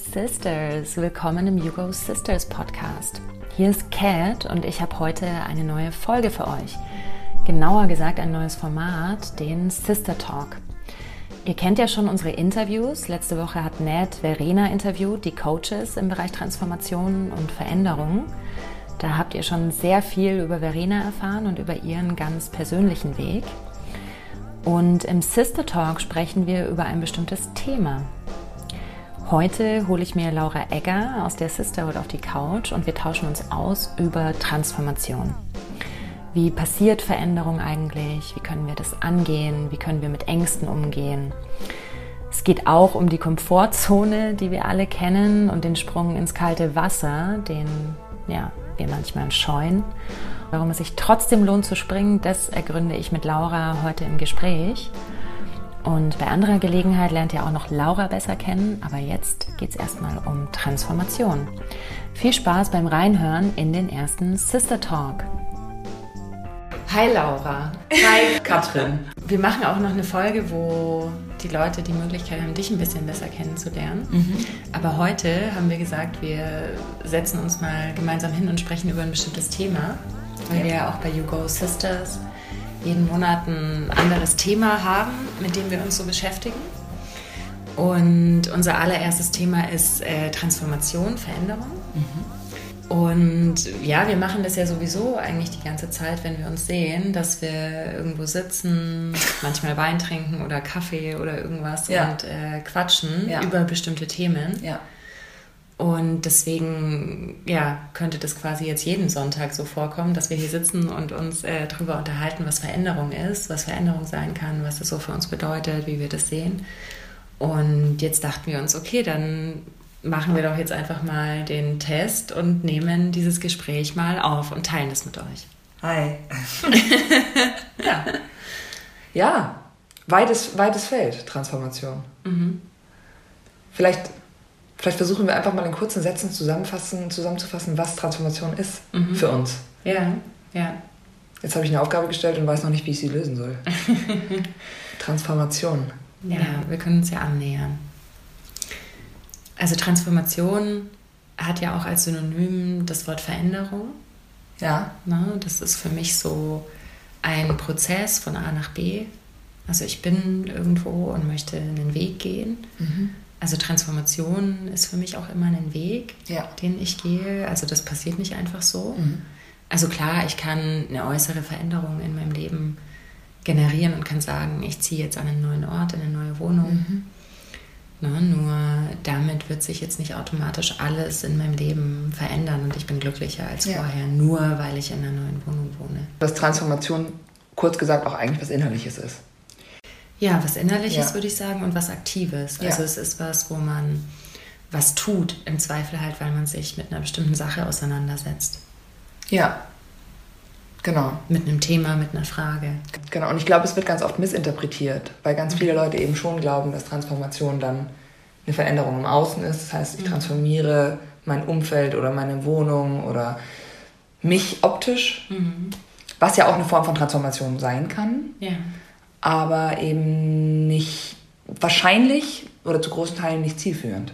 Sisters, willkommen im Yugo Sisters Podcast. Hier ist Kat und ich habe heute eine neue Folge für euch. Genauer gesagt ein neues Format, den Sister Talk. Ihr kennt ja schon unsere Interviews. Letzte Woche hat Ned Verena interviewt, die Coaches im Bereich Transformation und Veränderung. Da habt ihr schon sehr viel über Verena erfahren und über ihren ganz persönlichen Weg. Und im Sister Talk sprechen wir über ein bestimmtes Thema. Heute hole ich mir Laura Egger aus der Sisterhood auf die Couch und wir tauschen uns aus über Transformation. Wie passiert Veränderung eigentlich? Wie können wir das angehen? Wie können wir mit Ängsten umgehen? Es geht auch um die Komfortzone, die wir alle kennen und den Sprung ins kalte Wasser, den ja, wir manchmal scheuen. Warum es sich trotzdem lohnt zu springen, das ergründe ich mit Laura heute im Gespräch. Und bei anderer Gelegenheit lernt ihr auch noch Laura besser kennen, aber jetzt geht es erstmal um Transformation. Viel Spaß beim Reinhören in den ersten Sister Talk. Hi Laura. Hi Katrin. Wir machen auch noch eine Folge, wo die Leute die Möglichkeit haben, dich ein bisschen besser kennenzulernen. Mhm. Aber heute haben wir gesagt, wir setzen uns mal gemeinsam hin und sprechen über ein bestimmtes Thema, weil ja. wir ja auch bei You Go Sisters jeden Monat ein anderes Thema haben, mit dem wir uns so beschäftigen. Und unser allererstes Thema ist äh, Transformation, Veränderung. Mhm. Und ja, wir machen das ja sowieso eigentlich die ganze Zeit, wenn wir uns sehen, dass wir irgendwo sitzen, manchmal Wein trinken oder Kaffee oder irgendwas ja. und äh, quatschen ja. über bestimmte Themen. Ja. Und deswegen ja, könnte das quasi jetzt jeden Sonntag so vorkommen, dass wir hier sitzen und uns äh, darüber unterhalten, was Veränderung ist, was Veränderung sein kann, was das so für uns bedeutet, wie wir das sehen. Und jetzt dachten wir uns, okay, dann machen wir doch jetzt einfach mal den Test und nehmen dieses Gespräch mal auf und teilen es mit euch. Hi. ja. Ja, weites, weites Feld, Transformation. Mhm. Vielleicht, vielleicht versuchen wir einfach mal in kurzen Sätzen zusammenfassen, zusammenzufassen, was Transformation ist mhm. für uns. Ja, ja. Jetzt habe ich eine Aufgabe gestellt und weiß noch nicht, wie ich sie lösen soll. Transformation. Ja, wir können uns ja annähern. Also Transformation hat ja auch als Synonym das Wort Veränderung. Ja. Ne? Das ist für mich so ein Prozess von A nach B. Also ich bin irgendwo und möchte einen Weg gehen. Mhm. Also Transformation ist für mich auch immer ein Weg, ja. den ich gehe. Also das passiert nicht einfach so. Mhm. Also klar, ich kann eine äußere Veränderung in meinem Leben generieren und kann sagen, ich ziehe jetzt an einen neuen Ort, in eine neue Wohnung. Mhm. Ne, nur damit wird sich jetzt nicht automatisch alles in meinem Leben verändern und ich bin glücklicher als ja. vorher, nur weil ich in einer neuen Wohnung wohne. Dass Transformation kurz gesagt auch eigentlich was Innerliches ist. Ja, was Innerliches ja. würde ich sagen und was Aktives. Ja. Also es ist was, wo man was tut, im Zweifel halt, weil man sich mit einer bestimmten Sache auseinandersetzt. Ja, Genau. Mit einem Thema, mit einer Frage. Genau, und ich glaube, es wird ganz oft missinterpretiert, weil ganz viele Leute eben schon glauben, dass Transformation dann eine Veränderung im Außen ist. Das heißt, ich mhm. transformiere mein Umfeld oder meine Wohnung oder mich optisch, mhm. was ja auch eine Form von Transformation sein kann, ja. Aber eben nicht wahrscheinlich oder zu großen Teilen nicht zielführend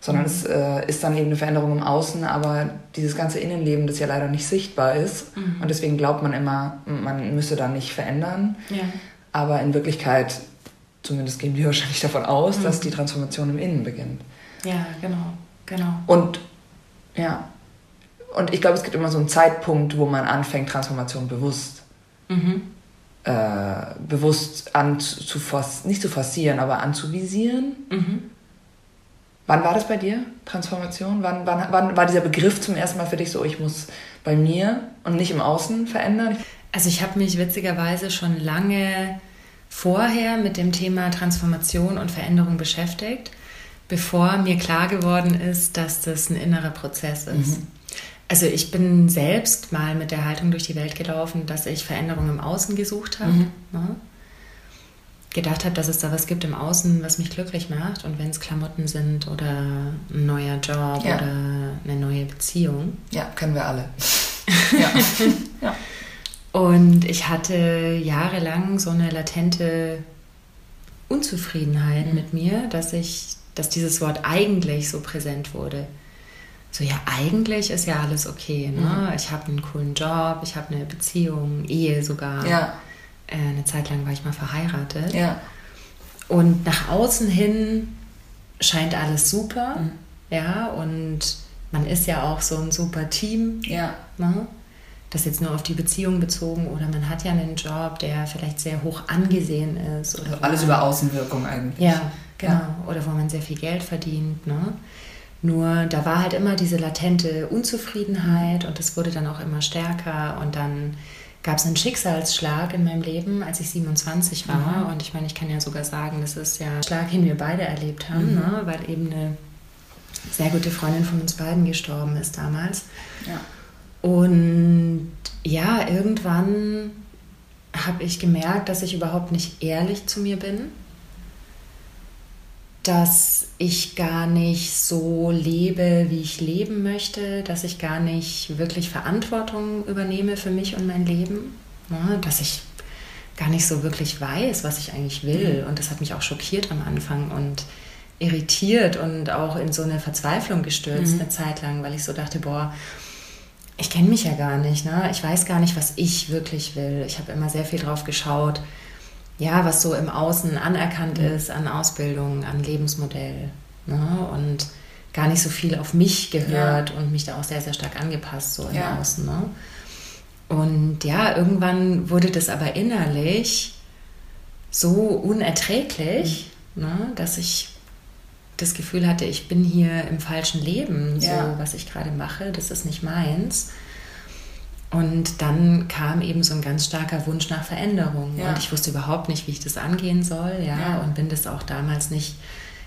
sondern mhm. es äh, ist dann eben eine Veränderung im Außen, aber dieses ganze Innenleben, das ja leider nicht sichtbar ist mhm. und deswegen glaubt man immer, man müsse da nicht verändern, ja. aber in Wirklichkeit, zumindest gehen wir wahrscheinlich davon aus, mhm. dass die Transformation im Innen beginnt. Ja, genau, genau. Und ja, und ich glaube, es gibt immer so einen Zeitpunkt, wo man anfängt, Transformation bewusst mhm. Äh, bewusst anzuforcieren, nicht zu forcieren, aber anzuvisieren. Mhm. Wann war das bei dir, Transformation? Wann, wann, wann war dieser Begriff zum ersten Mal für dich so, ich muss bei mir und nicht im Außen verändern? Also ich habe mich witzigerweise schon lange vorher mit dem Thema Transformation und Veränderung beschäftigt, bevor mir klar geworden ist, dass das ein innerer Prozess ist. Mhm. Also ich bin selbst mal mit der Haltung durch die Welt gelaufen, dass ich Veränderung im Außen gesucht habe. Mhm. Ne? gedacht habe, dass es da was gibt im Außen, was mich glücklich macht. Und wenn es Klamotten sind oder ein neuer Job ja. oder eine neue Beziehung. Ja, können wir alle. ja. ja. Und ich hatte jahrelang so eine latente Unzufriedenheit mhm. mit mir, dass ich dass dieses Wort eigentlich so präsent wurde. So, ja, eigentlich ist ja alles okay. Ne? Mhm. Ich habe einen coolen Job, ich habe eine Beziehung, Ehe sogar. Ja. Äh, eine Zeit lang war ich mal verheiratet. Ja. Und nach außen hin scheint alles super. Mhm. Ja, und man ist ja auch so ein super Team. Ja. Ne? Das jetzt nur auf die Beziehung bezogen oder man hat ja einen Job, der vielleicht sehr hoch angesehen ist. Oder also alles über Außenwirkung eigentlich. Ja, genau. Ja. Oder wo man sehr viel Geld verdient. Ne? Nur da war halt immer diese latente Unzufriedenheit und das wurde dann auch immer stärker und dann gab es einen Schicksalsschlag in meinem Leben, als ich 27 war. Mhm. Und ich meine, ich kann ja sogar sagen, das ist ja ein Schlag, den wir beide erlebt haben, mhm. ne? weil eben eine sehr gute Freundin von uns beiden gestorben ist damals. Ja. Und ja, irgendwann habe ich gemerkt, dass ich überhaupt nicht ehrlich zu mir bin dass ich gar nicht so lebe, wie ich leben möchte, dass ich gar nicht wirklich Verantwortung übernehme für mich und mein Leben, ne? dass ich gar nicht so wirklich weiß, was ich eigentlich will. Mhm. Und das hat mich auch schockiert am Anfang und irritiert und auch in so eine Verzweiflung gestürzt mhm. eine Zeit lang, weil ich so dachte, boah, ich kenne mich ja gar nicht, ne? ich weiß gar nicht, was ich wirklich will. Ich habe immer sehr viel drauf geschaut, ja, was so im Außen anerkannt mhm. ist an Ausbildung, an Lebensmodell. Ne? Und gar nicht so viel auf mich gehört ja. und mich da auch sehr, sehr stark angepasst, so im ja. Außen. Ne? Und ja, irgendwann wurde das aber innerlich so unerträglich, mhm. ne, dass ich das Gefühl hatte, ich bin hier im falschen Leben, ja. so was ich gerade mache, das ist nicht meins. Und dann kam eben so ein ganz starker Wunsch nach Veränderung. Ja. Und ich wusste überhaupt nicht, wie ich das angehen soll, ja, ja, und bin das auch damals nicht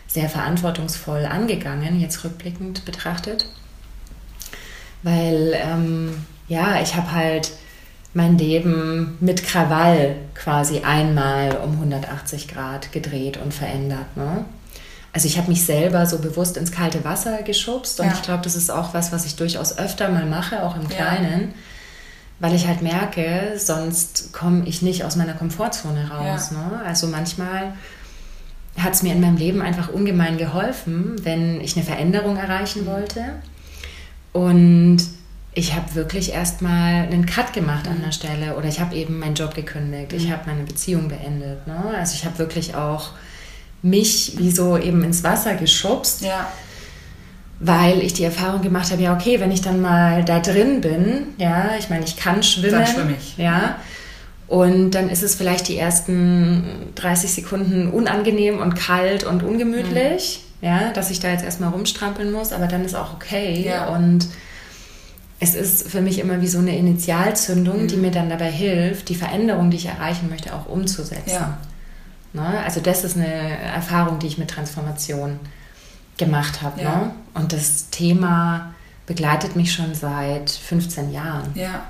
sehr verantwortungsvoll angegangen, jetzt rückblickend betrachtet. Weil, ähm, ja, ich habe halt mein Leben mit Krawall quasi einmal um 180 Grad gedreht und verändert. Ne? Also ich habe mich selber so bewusst ins kalte Wasser geschubst und ja. ich glaube, das ist auch was, was ich durchaus öfter mal mache, auch im Kleinen weil ich halt merke, sonst komme ich nicht aus meiner Komfortzone raus. Ja. Ne? Also manchmal hat es mir in meinem Leben einfach ungemein geholfen, wenn ich eine Veränderung erreichen mhm. wollte. Und ich habe wirklich erstmal einen Cut gemacht an mhm. der Stelle oder ich habe eben meinen Job gekündigt, ich mhm. habe meine Beziehung beendet. Ne? Also ich habe wirklich auch mich wie so eben ins Wasser geschubst. Ja weil ich die Erfahrung gemacht habe, ja, okay, wenn ich dann mal da drin bin, ja, ich meine, ich kann schwimmen. Dann schwimme ich. Ja. Und dann ist es vielleicht die ersten 30 Sekunden unangenehm und kalt und ungemütlich, mhm. ja, dass ich da jetzt erstmal rumstrampeln muss, aber dann ist auch okay. Ja. Und es ist für mich immer wie so eine Initialzündung, mhm. die mir dann dabei hilft, die Veränderung, die ich erreichen möchte, auch umzusetzen. Ja. Ne? Also das ist eine Erfahrung, die ich mit Transformation gemacht habe. Ja. Ne? Und das Thema begleitet mich schon seit 15 Jahren. Ja.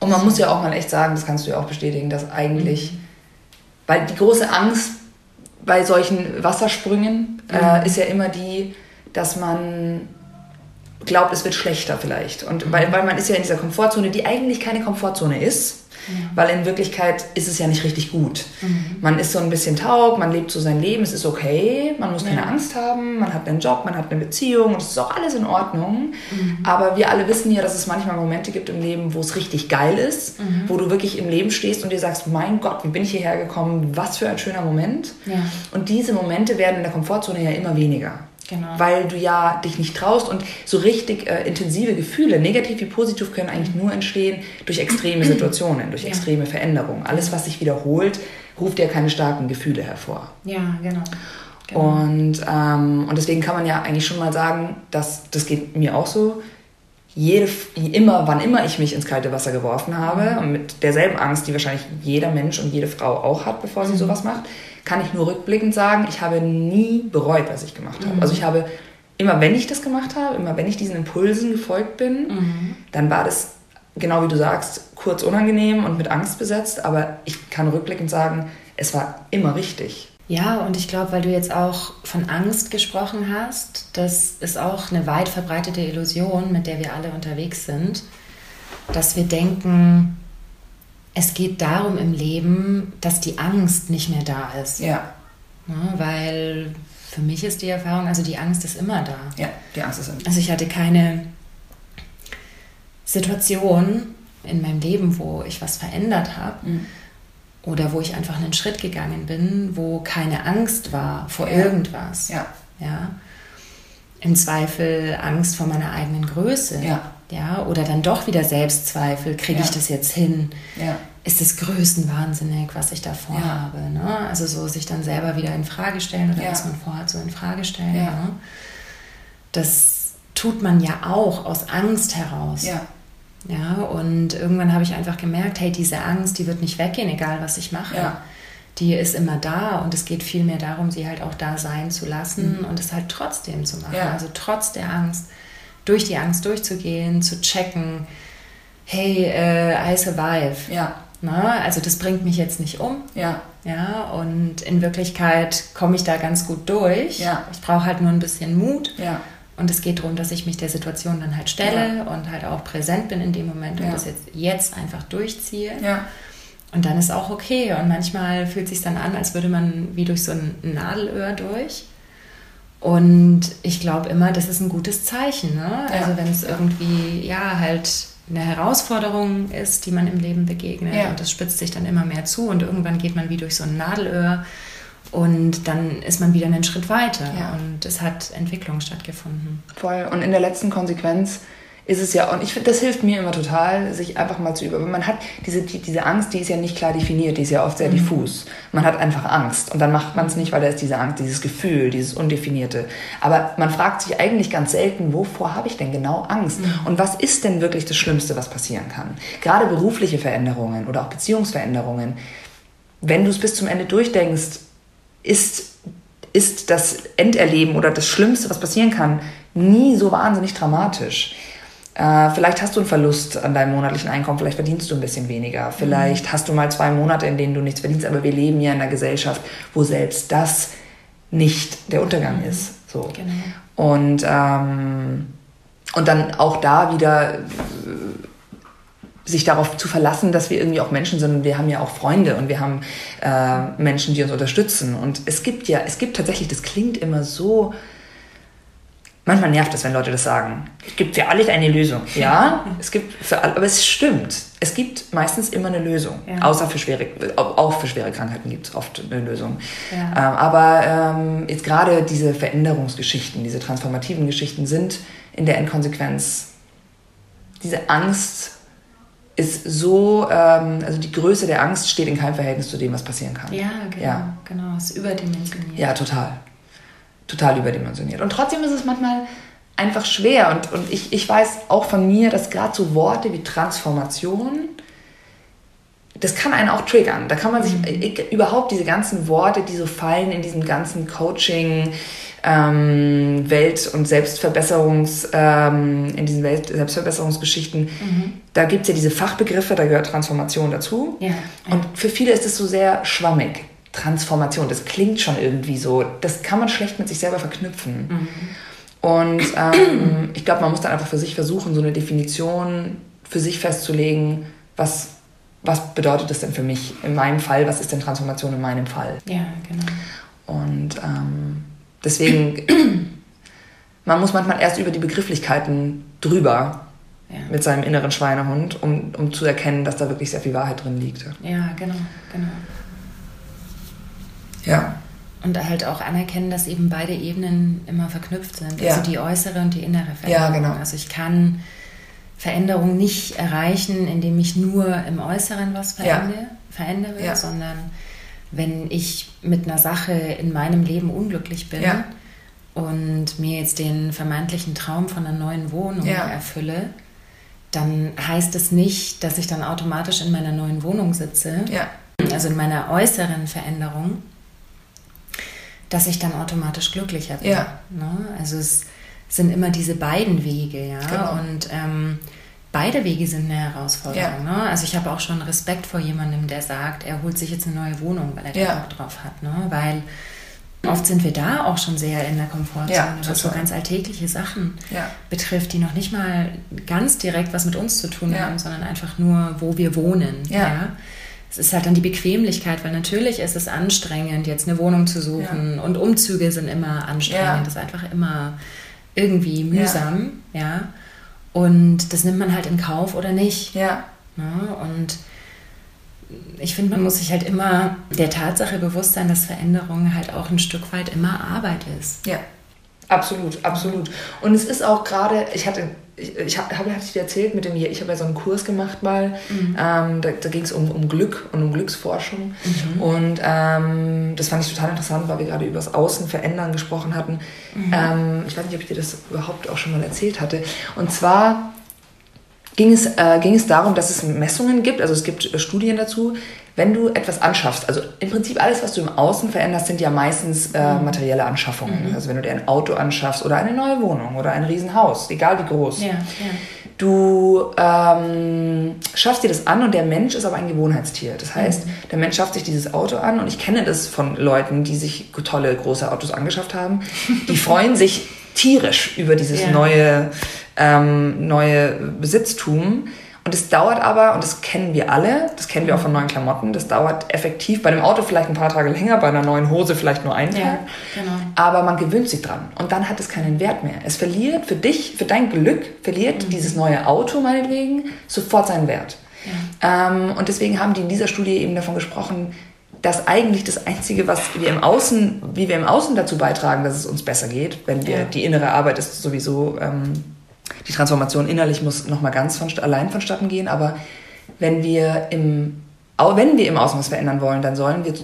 Und man muss ja auch mal echt sagen, das kannst du ja auch bestätigen, dass eigentlich, mhm. weil die große Angst bei solchen Wassersprüngen äh, mhm. äh, ist ja immer die, dass man glaubt, es wird schlechter vielleicht. Und weil, weil man ist ja in dieser Komfortzone, die eigentlich keine Komfortzone ist. Weil in Wirklichkeit ist es ja nicht richtig gut. Mhm. Man ist so ein bisschen taub, man lebt so sein Leben, es ist okay, man muss keine ja. Angst haben, man hat einen Job, man hat eine Beziehung und es ist auch alles in Ordnung. Mhm. Aber wir alle wissen ja, dass es manchmal Momente gibt im Leben, wo es richtig geil ist, mhm. wo du wirklich im Leben stehst und dir sagst, mein Gott, wie bin ich hierher gekommen, was für ein schöner Moment. Ja. Und diese Momente werden in der Komfortzone ja immer weniger. Genau. Weil du ja dich nicht traust und so richtig äh, intensive Gefühle, negativ wie positiv, können eigentlich nur entstehen durch extreme Situationen, durch ja. extreme Veränderungen. Alles, was sich wiederholt, ruft ja keine starken Gefühle hervor. Ja, genau. genau. Und, ähm, und deswegen kann man ja eigentlich schon mal sagen, dass das geht mir auch so. Jede, immer, wann immer ich mich ins kalte Wasser geworfen habe, mhm. mit derselben Angst, die wahrscheinlich jeder Mensch und jede Frau auch hat, bevor sie mhm. sowas macht, kann ich nur rückblickend sagen, ich habe nie bereut, was ich gemacht habe. Mhm. Also ich habe immer, wenn ich das gemacht habe, immer wenn ich diesen Impulsen gefolgt bin, mhm. dann war das genau wie du sagst, kurz unangenehm und mit Angst besetzt, aber ich kann rückblickend sagen, es war immer richtig. Ja, und ich glaube, weil du jetzt auch von Angst gesprochen hast, das ist auch eine weit verbreitete Illusion, mit der wir alle unterwegs sind, dass wir denken, es geht darum im Leben, dass die Angst nicht mehr da ist. Ja. Ne? Weil für mich ist die Erfahrung, also die Angst ist immer da. Ja, die Angst ist immer da. Also ich hatte keine Situation in meinem Leben, wo ich was verändert habe. Mhm. Oder wo ich einfach einen Schritt gegangen bin, wo keine Angst war vor ja. irgendwas. Ja. ja. Im Zweifel Angst vor meiner eigenen Größe. Ja. Ja. Oder dann doch wieder Selbstzweifel. Kriege ja. ich das jetzt hin? Ja. Ist es größenwahnsinnig, was ich da vorhabe? Ja. Ne? Also so sich dann selber wieder in Frage stellen oder was man vorhat, so in Frage stellen. Ne? Das tut man ja auch aus Angst heraus. Ja. Ja, und irgendwann habe ich einfach gemerkt, hey, diese Angst, die wird nicht weggehen, egal was ich mache. Ja. Die ist immer da und es geht vielmehr darum, sie halt auch da sein zu lassen mhm. und es halt trotzdem zu machen. Ja. Also trotz der Angst, durch die Angst durchzugehen, zu checken, hey, äh, I survive. Ja. Na, also das bringt mich jetzt nicht um. Ja. Ja, und in Wirklichkeit komme ich da ganz gut durch. Ja. Ich brauche halt nur ein bisschen Mut. Ja. Und es geht darum, dass ich mich der Situation dann halt stelle ja. und halt auch präsent bin in dem Moment und ja. das jetzt, jetzt einfach durchziehe. Ja. Und dann ist auch okay. Und manchmal fühlt es sich dann an, als würde man wie durch so ein Nadelöhr durch. Und ich glaube immer, das ist ein gutes Zeichen. Ne? Also wenn es irgendwie, ja, halt eine Herausforderung ist, die man im Leben begegnet und das spitzt sich dann immer mehr zu und irgendwann geht man wie durch so ein Nadelöhr und dann ist man wieder einen Schritt weiter ja. und es hat Entwicklung stattgefunden. Voll. Und in der letzten Konsequenz ist es ja, und ich finde, das hilft mir immer total, sich einfach mal zu über. Man hat diese, die, diese Angst, die ist ja nicht klar definiert, die ist ja oft sehr mhm. diffus. Man hat einfach Angst und dann macht man es nicht, weil da ist diese Angst, dieses Gefühl, dieses Undefinierte. Aber man fragt sich eigentlich ganz selten, wovor habe ich denn genau Angst? Mhm. Und was ist denn wirklich das Schlimmste, was passieren kann? Gerade berufliche Veränderungen oder auch Beziehungsveränderungen. Wenn du es bis zum Ende durchdenkst, ist, ist das Enderleben oder das Schlimmste, was passieren kann, nie so wahnsinnig dramatisch. Äh, vielleicht hast du einen Verlust an deinem monatlichen Einkommen, vielleicht verdienst du ein bisschen weniger, vielleicht mhm. hast du mal zwei Monate, in denen du nichts verdienst, aber wir leben ja in einer Gesellschaft, wo selbst das nicht der Untergang mhm. ist. So. Genau. Und, ähm, und dann auch da wieder sich darauf zu verlassen, dass wir irgendwie auch Menschen sind und wir haben ja auch Freunde und wir haben äh, Menschen, die uns unterstützen. Und es gibt ja, es gibt tatsächlich, das klingt immer so, manchmal nervt es, wenn Leute das sagen. Es gibt für alles eine Lösung. Ja, es gibt für alle, aber es stimmt. Es gibt meistens immer eine Lösung. Ja. Außer für schwere, auch für schwere Krankheiten gibt es oft eine Lösung. Ja. Ähm, aber ähm, jetzt gerade diese Veränderungsgeschichten, diese transformativen Geschichten sind in der Endkonsequenz diese Angst ist so, ähm, also die Größe der Angst steht in keinem Verhältnis zu dem, was passieren kann. Ja, genau. Ja. genau. Es ist überdimensioniert. Ja, total. Total überdimensioniert. Und trotzdem ist es manchmal einfach schwer. Und, und ich, ich weiß auch von mir, dass gerade so Worte wie Transformation, das kann einen auch triggern. Da kann man sich mhm. überhaupt diese ganzen Worte, die so fallen in diesem ganzen Coaching, ähm, Welt- und Selbstverbesserungs, ähm, in diesen Welt Selbstverbesserungsgeschichten, mhm. da gibt es ja diese Fachbegriffe, da gehört Transformation dazu. Ja, Und für viele ist es so sehr schwammig. Transformation, das klingt schon irgendwie so, das kann man schlecht mit sich selber verknüpfen. Mhm. Und ähm, ich glaube, man muss dann einfach für sich versuchen, so eine Definition für sich festzulegen, was, was bedeutet das denn für mich in meinem Fall, was ist denn Transformation in meinem Fall. Ja, genau. Und ähm, Deswegen, man muss manchmal erst über die Begrifflichkeiten drüber ja. mit seinem inneren Schweinehund, um, um zu erkennen, dass da wirklich sehr viel Wahrheit drin liegt. Ja, genau, genau. Ja. Und halt auch anerkennen, dass eben beide Ebenen immer verknüpft sind. Ja. Also die äußere und die innere Veränderung. Ja, genau. Also ich kann Veränderung nicht erreichen, indem ich nur im Äußeren was verändere, ja. verändere ja. sondern wenn ich mit einer Sache in meinem Leben unglücklich bin ja. und mir jetzt den vermeintlichen Traum von einer neuen Wohnung erfülle, dann heißt es nicht, dass ich dann automatisch in meiner neuen Wohnung sitze, ja. also in meiner äußeren Veränderung, dass ich dann automatisch glücklicher bin. Ja. Ne? Also es sind immer diese beiden Wege, ja. Genau. Und ähm, beide Wege sind eine Herausforderung. Ja. Ne? Also ich habe auch schon Respekt vor jemandem, der sagt, er holt sich jetzt eine neue Wohnung, weil er da ja. Bock drauf hat. Ne? Weil oft sind wir da auch schon sehr in der Komfortzone, ja, was so ganz alltägliche Sachen ja. betrifft, die noch nicht mal ganz direkt was mit uns zu tun haben, sondern einfach nur, wo wir wohnen. Ja. Es ist halt dann die Bequemlichkeit, weil natürlich ist es anstrengend, jetzt eine Wohnung zu suchen ja. und Umzüge sind immer anstrengend. Ja. Das ist einfach immer irgendwie mühsam, ja. ja. Und das nimmt man halt in Kauf oder nicht. Ja. ja und ich finde, man muss sich halt immer der Tatsache bewusst sein, dass Veränderung halt auch ein Stück weit immer Arbeit ist. Ja, absolut, absolut. Und es ist auch gerade, ich hatte ich, ich habe hab ich dir erzählt mit dem ich habe ja so einen Kurs gemacht mal mhm. ähm, da, da ging es um, um Glück und um Glücksforschung mhm. und ähm, das fand ich total interessant weil wir gerade über das Außen verändern gesprochen hatten mhm. ähm, ich weiß nicht ob ich dir das überhaupt auch schon mal erzählt hatte und zwar ging es, äh, ging es darum, dass es Messungen gibt, also es gibt äh, Studien dazu, wenn du etwas anschaffst, also im Prinzip alles, was du im Außen veränderst, sind ja meistens äh, mhm. materielle Anschaffungen. Mhm. Also wenn du dir ein Auto anschaffst oder eine neue Wohnung oder ein Riesenhaus, egal wie groß. Ja, ja. Du ähm, schaffst dir das an und der Mensch ist aber ein Gewohnheitstier. Das heißt, mhm. der Mensch schafft sich dieses Auto an und ich kenne das von Leuten, die sich tolle große Autos angeschafft haben. Die freuen sich tierisch über dieses ja. neue, ähm, neue Besitztum und es dauert aber, und das kennen wir alle, das kennen wir auch von neuen Klamotten, das dauert effektiv bei einem Auto vielleicht ein paar Tage länger, bei einer neuen Hose vielleicht nur einen Tag. Ja, genau. Aber man gewöhnt sich dran und dann hat es keinen Wert mehr. Es verliert für dich, für dein Glück, verliert mhm. dieses neue Auto meinetwegen sofort seinen Wert. Ja. Ähm, und deswegen haben die in dieser Studie eben davon gesprochen, dass eigentlich das Einzige, was wir im Außen, wie wir im Außen dazu beitragen, dass es uns besser geht, wenn wir ja. die innere Arbeit ist sowieso ähm, die Transformation innerlich muss nochmal ganz von, allein vonstatten gehen, aber wenn wir, im, wenn wir im Außen was verändern wollen, dann sollen wir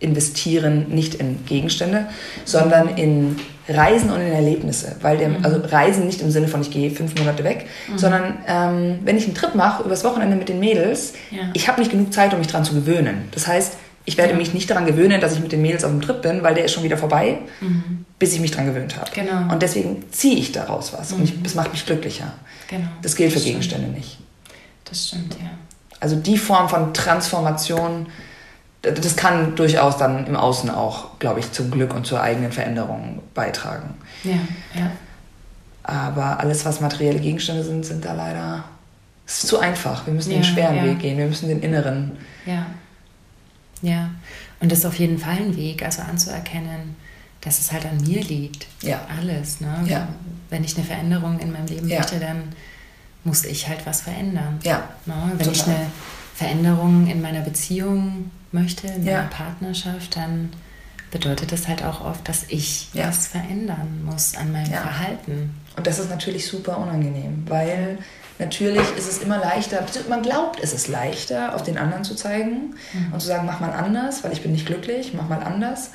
investieren nicht in Gegenstände, sondern in Reisen und in Erlebnisse. Weil der, mhm. also Reisen nicht im Sinne von ich gehe fünf Monate weg, mhm. sondern ähm, wenn ich einen Trip mache übers Wochenende mit den Mädels, ja. ich habe nicht genug Zeit, um mich daran zu gewöhnen. Das heißt, ich werde mich nicht daran gewöhnen, dass ich mit den Mädels auf dem Trip bin, weil der ist schon wieder vorbei, mhm. bis ich mich daran gewöhnt habe. Genau. Und deswegen ziehe ich daraus was. Mhm. Und es macht mich glücklicher. Genau. Das gilt das für Gegenstände stimmt. nicht. Das stimmt, ja. Also die Form von Transformation, das kann durchaus dann im Außen auch, glaube ich, zum Glück und zur eigenen Veränderung beitragen. Ja, ja. Aber alles, was materielle Gegenstände sind, sind da leider. Es ist zu einfach. Wir müssen ja, den schweren ja. Weg gehen. Wir müssen den inneren. Ja ja, und das ist auf jeden Fall ein Weg, also anzuerkennen, dass es halt an mir liegt. Ja. Alles. Ne? Ja. Wenn ich eine Veränderung in meinem Leben ja. möchte, dann muss ich halt was verändern. Ja. Ne? Wenn Total. ich eine Veränderung in meiner Beziehung möchte, in ja. meiner Partnerschaft, dann bedeutet das halt auch oft, dass ich ja. was verändern muss an meinem ja. Verhalten. Und das ist natürlich super unangenehm, weil Natürlich ist es immer leichter, man glaubt, es ist leichter, auf den anderen zu zeigen mhm. und zu sagen, mach mal anders, weil ich bin nicht glücklich, mach mal anders.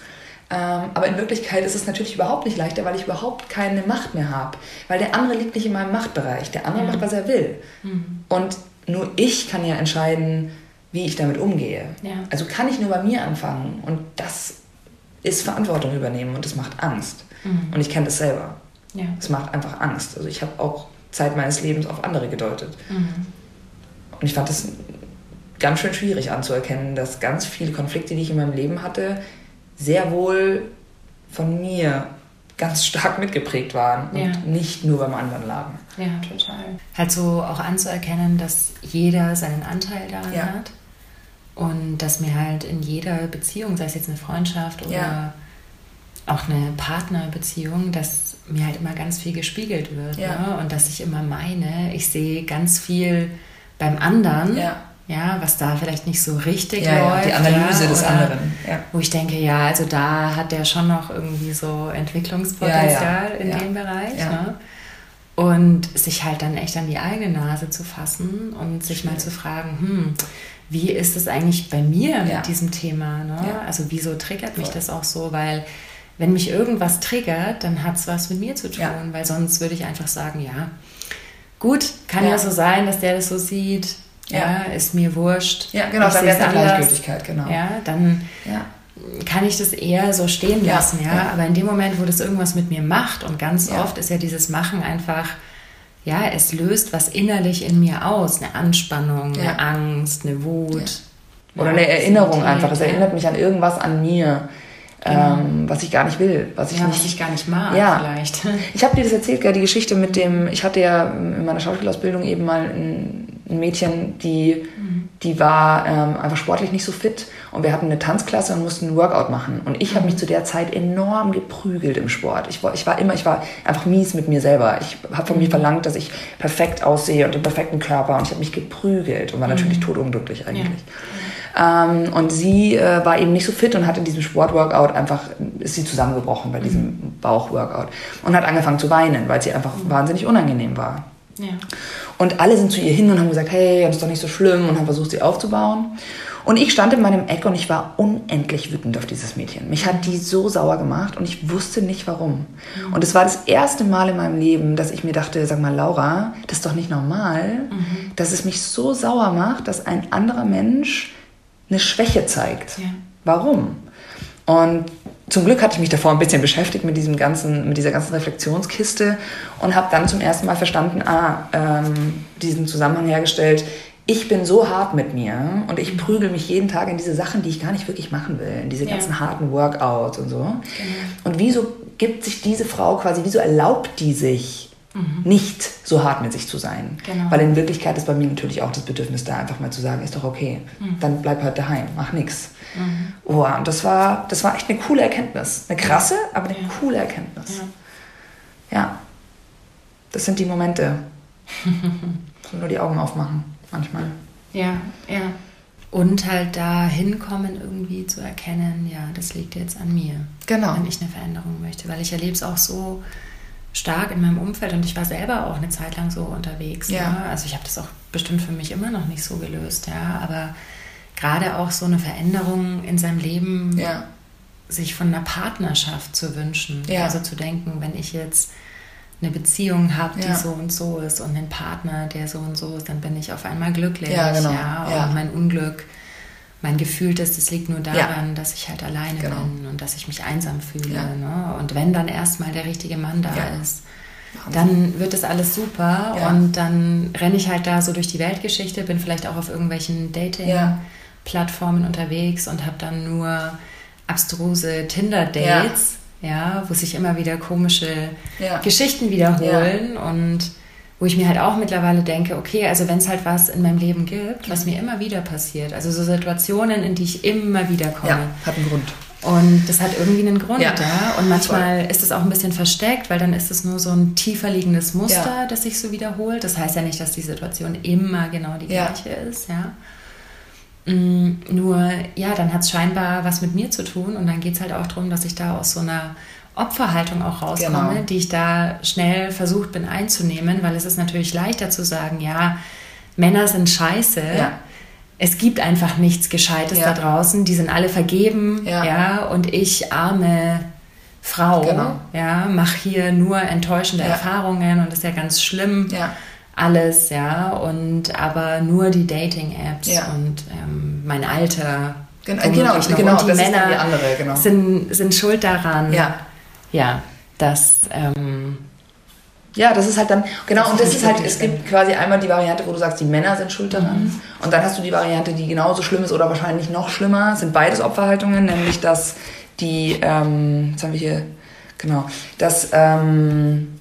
Ähm, aber in Wirklichkeit ist es natürlich überhaupt nicht leichter, weil ich überhaupt keine Macht mehr habe. Weil der andere liegt nicht in meinem Machtbereich. Der andere ja. macht, was er will. Mhm. Und nur ich kann ja entscheiden, wie ich damit umgehe. Ja. Also kann ich nur bei mir anfangen. Und das ist Verantwortung übernehmen und das macht Angst. Mhm. Und ich kenne das selber. Es ja. macht einfach Angst. Also ich habe auch Zeit meines Lebens auf andere gedeutet. Mhm. Und ich fand es ganz schön schwierig anzuerkennen, dass ganz viele Konflikte, die ich in meinem Leben hatte, sehr wohl von mir ganz stark mitgeprägt waren und ja. nicht nur beim anderen lagen. Ja, total. Halt so auch anzuerkennen, dass jeder seinen Anteil daran ja. hat und dass mir halt in jeder Beziehung, sei es jetzt eine Freundschaft oder ja. auch eine Partnerbeziehung, dass mir halt immer ganz viel gespiegelt wird. Ja. Ne? Und dass ich immer meine, ich sehe ganz viel beim anderen. Ja. Ja, was da vielleicht nicht so richtig ja, läuft. Die Analyse des anderen. Ja. Wo ich denke, ja, also da hat der schon noch irgendwie so Entwicklungspotenzial in dem Bereich. Ne? Und sich halt dann echt an die eigene Nase zu fassen und sich mal zu fragen, hm, wie ist es eigentlich bei mir mit diesem Thema? Ne? Also wieso triggert mich das auch so? Weil wenn mich irgendwas triggert, dann hat es was mit mir zu tun, ja. weil sonst würde ich einfach sagen, ja, gut, kann ja. ja. so sein, dass der das so sieht, ja, ist mir wurscht. Ja, genau, dann wäre es Gleichgültigkeit, genau. Ja, dann kann ich das eher so stehen lassen, ja. Aber in dem Moment, wo das irgendwas mit mir macht und ganz oft ist ja dieses Machen einfach, ja, es löst was innerlich in mir aus, eine Anspannung, eine Angst, eine Wut. Oder eine Erinnerung einfach. Es erinnert mich an irgendwas an mir Genau. Ähm, was ich gar nicht will, was ich, ja, nicht, was ich gar nicht mag ja. vielleicht. Ich habe dir das erzählt, die Geschichte mit dem, ich hatte ja in meiner Schauspielausbildung eben mal ein, ein Mädchen, die mhm. die war ähm, einfach sportlich nicht so fit und wir hatten eine Tanzklasse und mussten ein Workout machen. Und ich habe mich zu der Zeit enorm geprügelt im Sport. Ich war, ich war immer, ich war einfach mies mit mir selber. Ich habe von mir verlangt, dass ich perfekt aussehe und den perfekten Körper und ich habe mich geprügelt und war natürlich mhm. totunglücklich eigentlich. Ja. Ähm, und sie äh, war eben nicht so fit und hat in diesem Sportworkout einfach, ist sie zusammengebrochen bei diesem mhm. Bauchworkout und hat angefangen zu weinen, weil sie einfach mhm. wahnsinnig unangenehm war. Ja. Und alle sind zu ihr hin und haben gesagt, hey, das ist doch nicht so schlimm und haben versucht, sie aufzubauen. Und ich stand in meinem Eck und ich war unendlich wütend auf dieses Mädchen. Mich hat die so sauer gemacht und ich wusste nicht warum. Mhm. Und es war das erste Mal in meinem Leben, dass ich mir dachte, sag mal, Laura, das ist doch nicht normal, mhm. dass es mich so sauer macht, dass ein anderer Mensch eine Schwäche zeigt. Ja. Warum? Und zum Glück hatte ich mich davor ein bisschen beschäftigt mit diesem ganzen, mit dieser ganzen Reflexionskiste und habe dann zum ersten Mal verstanden, ah, ähm, diesen Zusammenhang hergestellt. Ich bin so hart mit mir und ich prügel mich jeden Tag in diese Sachen, die ich gar nicht wirklich machen will, in diese ja. ganzen harten Workouts und so. Genau. Und wieso gibt sich diese Frau quasi, wieso erlaubt die sich, mhm. nicht so hart mit sich zu sein. Genau. Weil in Wirklichkeit ist bei mir natürlich auch das Bedürfnis da, einfach mal zu sagen, ist doch okay, mhm. dann bleib halt daheim, mach nichts. Mhm. Oh, und das war, das war echt eine coole Erkenntnis. Eine krasse, aber eine ja. coole Erkenntnis. Ja. ja. Das sind die Momente. nur die Augen aufmachen, manchmal. Ja, ja. Und halt da hinkommen, irgendwie zu erkennen, ja, das liegt jetzt an mir. Genau. Wenn ich eine Veränderung möchte. Weil ich erlebe es auch so stark in meinem Umfeld und ich war selber auch eine Zeit lang so unterwegs. Ja. Ne? Also ich habe das auch bestimmt für mich immer noch nicht so gelöst, ja. Aber gerade auch so eine Veränderung in seinem Leben, ja. sich von einer Partnerschaft zu wünschen. Ja. Also zu denken, wenn ich jetzt eine Beziehung habe, die ja. so und so ist und einen Partner, der so und so ist, dann bin ich auf einmal glücklich. Ja, genau. ja, und mein Unglück, mein gefühltes, das liegt nur daran, dass ich halt alleine genau. bin und dass ich mich einsam fühle. Ne? Und wenn dann erstmal der richtige Mann da ist, dann wird das alles super und dann renne ich halt da so durch die Weltgeschichte, bin vielleicht auch auf irgendwelchen Dating- Plattformen unterwegs und habe dann nur abstruse Tinder-Dates, ja. ja. wo sich immer wieder komische ja. Geschichten wiederholen ja. und wo ich mir halt auch mittlerweile denke, okay, also wenn es halt was in meinem Leben gibt, was mir immer wieder passiert, also so Situationen, in die ich immer wieder komme. Ja, hat einen Grund. Und das hat irgendwie einen Grund, ja. ja. Und manchmal Voll. ist es auch ein bisschen versteckt, weil dann ist es nur so ein tiefer liegendes Muster, ja. das sich so wiederholt. Das heißt ja nicht, dass die Situation immer genau die gleiche ist, ja. Mm, nur, ja, dann hat es scheinbar was mit mir zu tun und dann geht es halt auch darum, dass ich da aus so einer Opferhaltung auch rauskomme, genau. die ich da schnell versucht bin einzunehmen, weil es ist natürlich leichter zu sagen, ja, Männer sind scheiße. Ja. Es gibt einfach nichts Gescheites ja. da draußen. Die sind alle vergeben, ja, ja und ich arme Frau, genau. ja, mache hier nur enttäuschende Erfahrungen und das ist ja ganz schlimm. Ja alles, ja, und aber nur die Dating-Apps und ähm, mein Alter. Gen genau, genau, und die Männer die andere, genau. sind, sind schuld daran, ja, ja dass. Ähm, ja, das ist halt dann, genau, das und das ist halt, es gibt quasi einmal die Variante, wo du sagst, die Männer sind schuld daran. Mhm. Und dann hast du die Variante, die genauso schlimm ist oder wahrscheinlich noch schlimmer. sind beides Opferhaltungen, nämlich dass die, ähm, jetzt haben wir hier, genau, dass, ähm,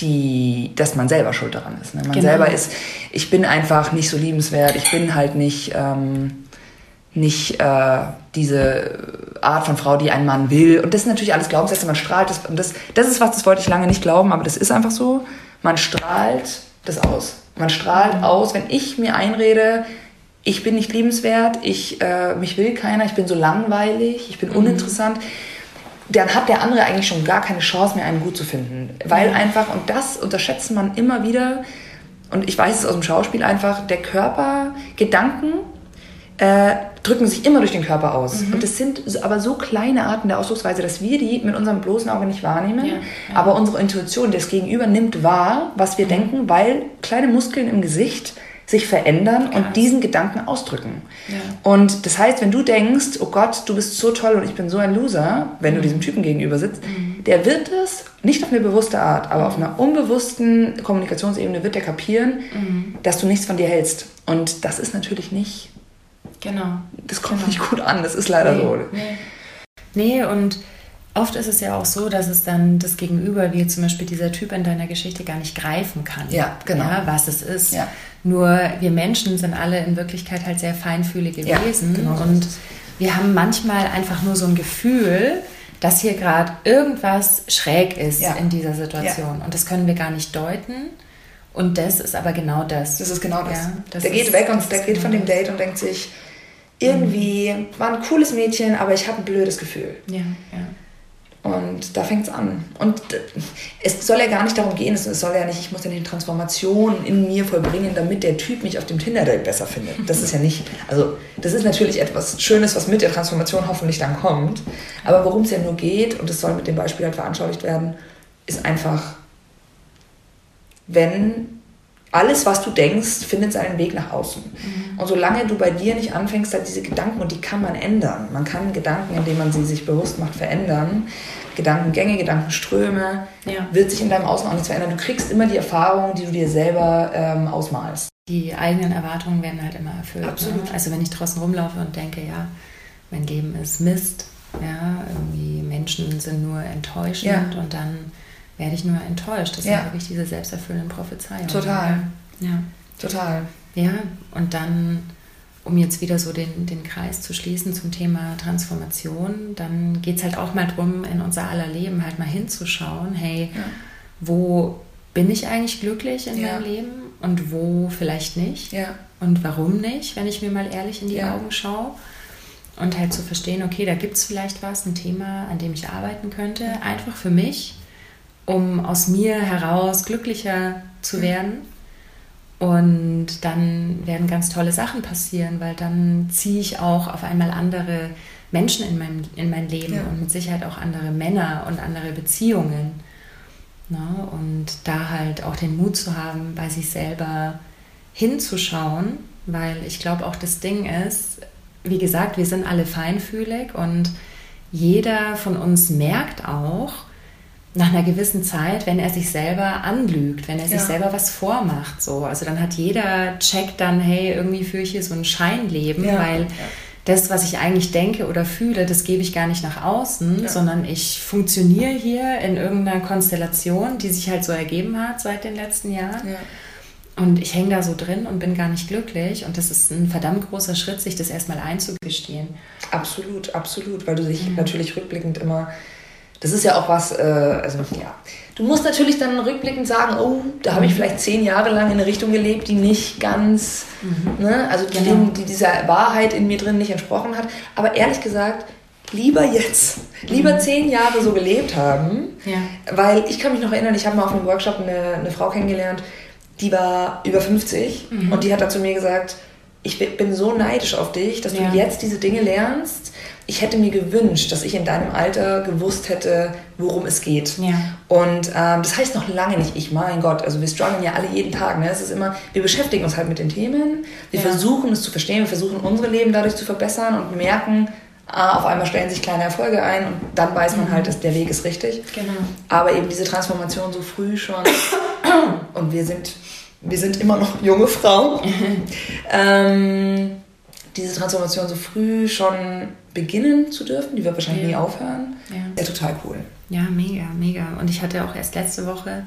die, dass man selber schuld daran ist. Ne? Man genau. selber ist, ich bin einfach nicht so liebenswert, ich bin halt nicht, ähm, nicht äh, diese Art von Frau, die ein Mann will. Und das sind natürlich alles Glaubenssätze, man strahlt das. Und das, das ist was, das wollte ich lange nicht glauben, aber das ist einfach so. Man strahlt das aus. Man strahlt mhm. aus, wenn ich mir einrede, ich bin nicht liebenswert, ich, äh, mich will keiner, ich bin so langweilig, ich bin mhm. uninteressant dann hat der andere eigentlich schon gar keine Chance mehr, einen gut zu finden. Weil einfach, und das unterschätzt man immer wieder, und ich weiß es aus dem Schauspiel einfach, der Körper, Gedanken äh, drücken sich immer durch den Körper aus. Mhm. Und es sind aber so kleine Arten der Ausdrucksweise, dass wir die mit unserem bloßen Auge nicht wahrnehmen. Ja, ja. Aber unsere Intuition, das Gegenüber, nimmt wahr, was wir mhm. denken, weil kleine Muskeln im Gesicht sich verändern Krass. und diesen Gedanken ausdrücken. Ja. Und das heißt, wenn du denkst, oh Gott, du bist so toll und ich bin so ein Loser, wenn mhm. du diesem Typen gegenüber sitzt, mhm. der wird es, nicht auf eine bewusste Art, aber mhm. auf einer unbewussten Kommunikationsebene wird der kapieren, mhm. dass du nichts von dir hältst. Und das ist natürlich nicht. Genau. Das kommt genau. nicht gut an, das ist leider nee, so. Nee. nee, und Oft ist es ja auch so, dass es dann das Gegenüber, wie zum Beispiel dieser Typ in deiner Geschichte, gar nicht greifen kann. Ja, genau. Ja, was es ist. Ja. Nur wir Menschen sind alle in Wirklichkeit halt sehr feinfühlige Wesen ja, genau. und wir haben manchmal einfach nur so ein Gefühl, dass hier gerade irgendwas schräg ist ja. in dieser Situation. Und das können wir gar nicht deuten. Und das ist aber genau das. Das ist genau das. Ja, das der geht weg und der geht von dem genau Date und denkt sich, irgendwie war ein cooles Mädchen, aber ich habe ein blödes Gefühl. Ja, ja. Und da fängt es an. Und es soll ja gar nicht darum gehen, es soll ja nicht, ich muss ja nicht eine Transformation in mir vollbringen, damit der Typ mich auf dem Tinder-Date besser findet. Das ist ja nicht, also das ist natürlich etwas Schönes, was mit der Transformation hoffentlich dann kommt. Aber worum es ja nur geht, und das soll mit dem Beispiel halt veranschaulicht werden, ist einfach, wenn alles, was du denkst, findet seinen Weg nach außen. Mhm. Und solange du bei dir nicht anfängst, halt diese Gedanken, und die kann man ändern. Man kann Gedanken, indem man sie sich bewusst macht, verändern. Gedankengänge, Gedankenströme, ja. wird sich in deinem Außen auch nichts verändern. Du kriegst immer die Erfahrungen, die du dir selber ähm, ausmalst. Die eigenen Erwartungen werden halt immer erfüllt. Ne? Absolut. Ne? Also wenn ich draußen rumlaufe und denke, ja, mein Leben ist Mist, ja, irgendwie Menschen sind nur enttäuschend ja. und dann werde ich nur enttäuscht. Das ja. sind wirklich diese selbsterfüllenden Prophezeiungen. Total. Ja. Total. Ja, und dann, um jetzt wieder so den, den Kreis zu schließen zum Thema Transformation, dann geht es halt auch mal darum, in unser aller Leben halt mal hinzuschauen, hey, ja. wo bin ich eigentlich glücklich in ja. meinem Leben und wo vielleicht nicht? Ja. Und warum nicht, wenn ich mir mal ehrlich in die Augen schaue? Und halt zu verstehen, okay, da gibt es vielleicht was, ein Thema, an dem ich arbeiten könnte, einfach für mich um aus mir heraus glücklicher zu werden. Und dann werden ganz tolle Sachen passieren, weil dann ziehe ich auch auf einmal andere Menschen in mein, in mein Leben ja. und mit Sicherheit auch andere Männer und andere Beziehungen. Ne? und da halt auch den Mut zu haben, bei sich selber hinzuschauen, weil ich glaube auch das Ding ist, wie gesagt, wir sind alle feinfühlig und jeder von uns merkt auch, nach einer gewissen Zeit, wenn er sich selber anlügt, wenn er sich ja. selber was vormacht. So. Also dann hat jeder checkt dann, hey, irgendwie führe ich hier so ein Scheinleben, ja. weil ja. das, was ich eigentlich denke oder fühle, das gebe ich gar nicht nach außen, sondern ich funktioniere hier in irgendeiner Konstellation, die sich halt so ergeben hat seit den letzten Jahren. Und ich hänge da so drin und bin gar nicht glücklich. Und das ist ein verdammt großer Schritt, sich das erstmal einzugestehen. Absolut, absolut, weil du dich mhm. natürlich rückblickend immer das ist ja auch was, äh, also ja. Du musst natürlich dann rückblickend sagen, oh, da habe ich mhm. vielleicht zehn Jahre lang in eine Richtung gelebt, die nicht ganz, mhm. ne, also die, genau. die dieser Wahrheit in mir drin nicht entsprochen hat. Aber ehrlich gesagt, lieber jetzt, lieber mhm. zehn Jahre so gelebt haben, ja. weil ich kann mich noch erinnern, ich habe mal auf einem Workshop eine, eine Frau kennengelernt, die war über 50 mhm. und die hat dann zu mir gesagt, ich bin so neidisch auf dich, dass ja. du jetzt diese Dinge lernst ich hätte mir gewünscht, dass ich in deinem Alter gewusst hätte, worum es geht. Ja. Und ähm, das heißt noch lange nicht, ich, mein Gott, also wir strugglen ja alle jeden Tag. Ne? Es ist immer, wir beschäftigen uns halt mit den Themen, wir ja. versuchen es zu verstehen, wir versuchen unsere Leben dadurch zu verbessern und merken, ah, auf einmal stellen sich kleine Erfolge ein und dann weiß man mhm. halt, dass der Weg ist richtig. Genau. Aber eben diese Transformation so früh schon und wir sind, wir sind immer noch junge Frauen. ähm, diese Transformation so früh schon beginnen zu dürfen, die wird wahrscheinlich ja. nie aufhören, ja. ja total cool. Ja, mega, mega. Und ich hatte auch erst letzte Woche,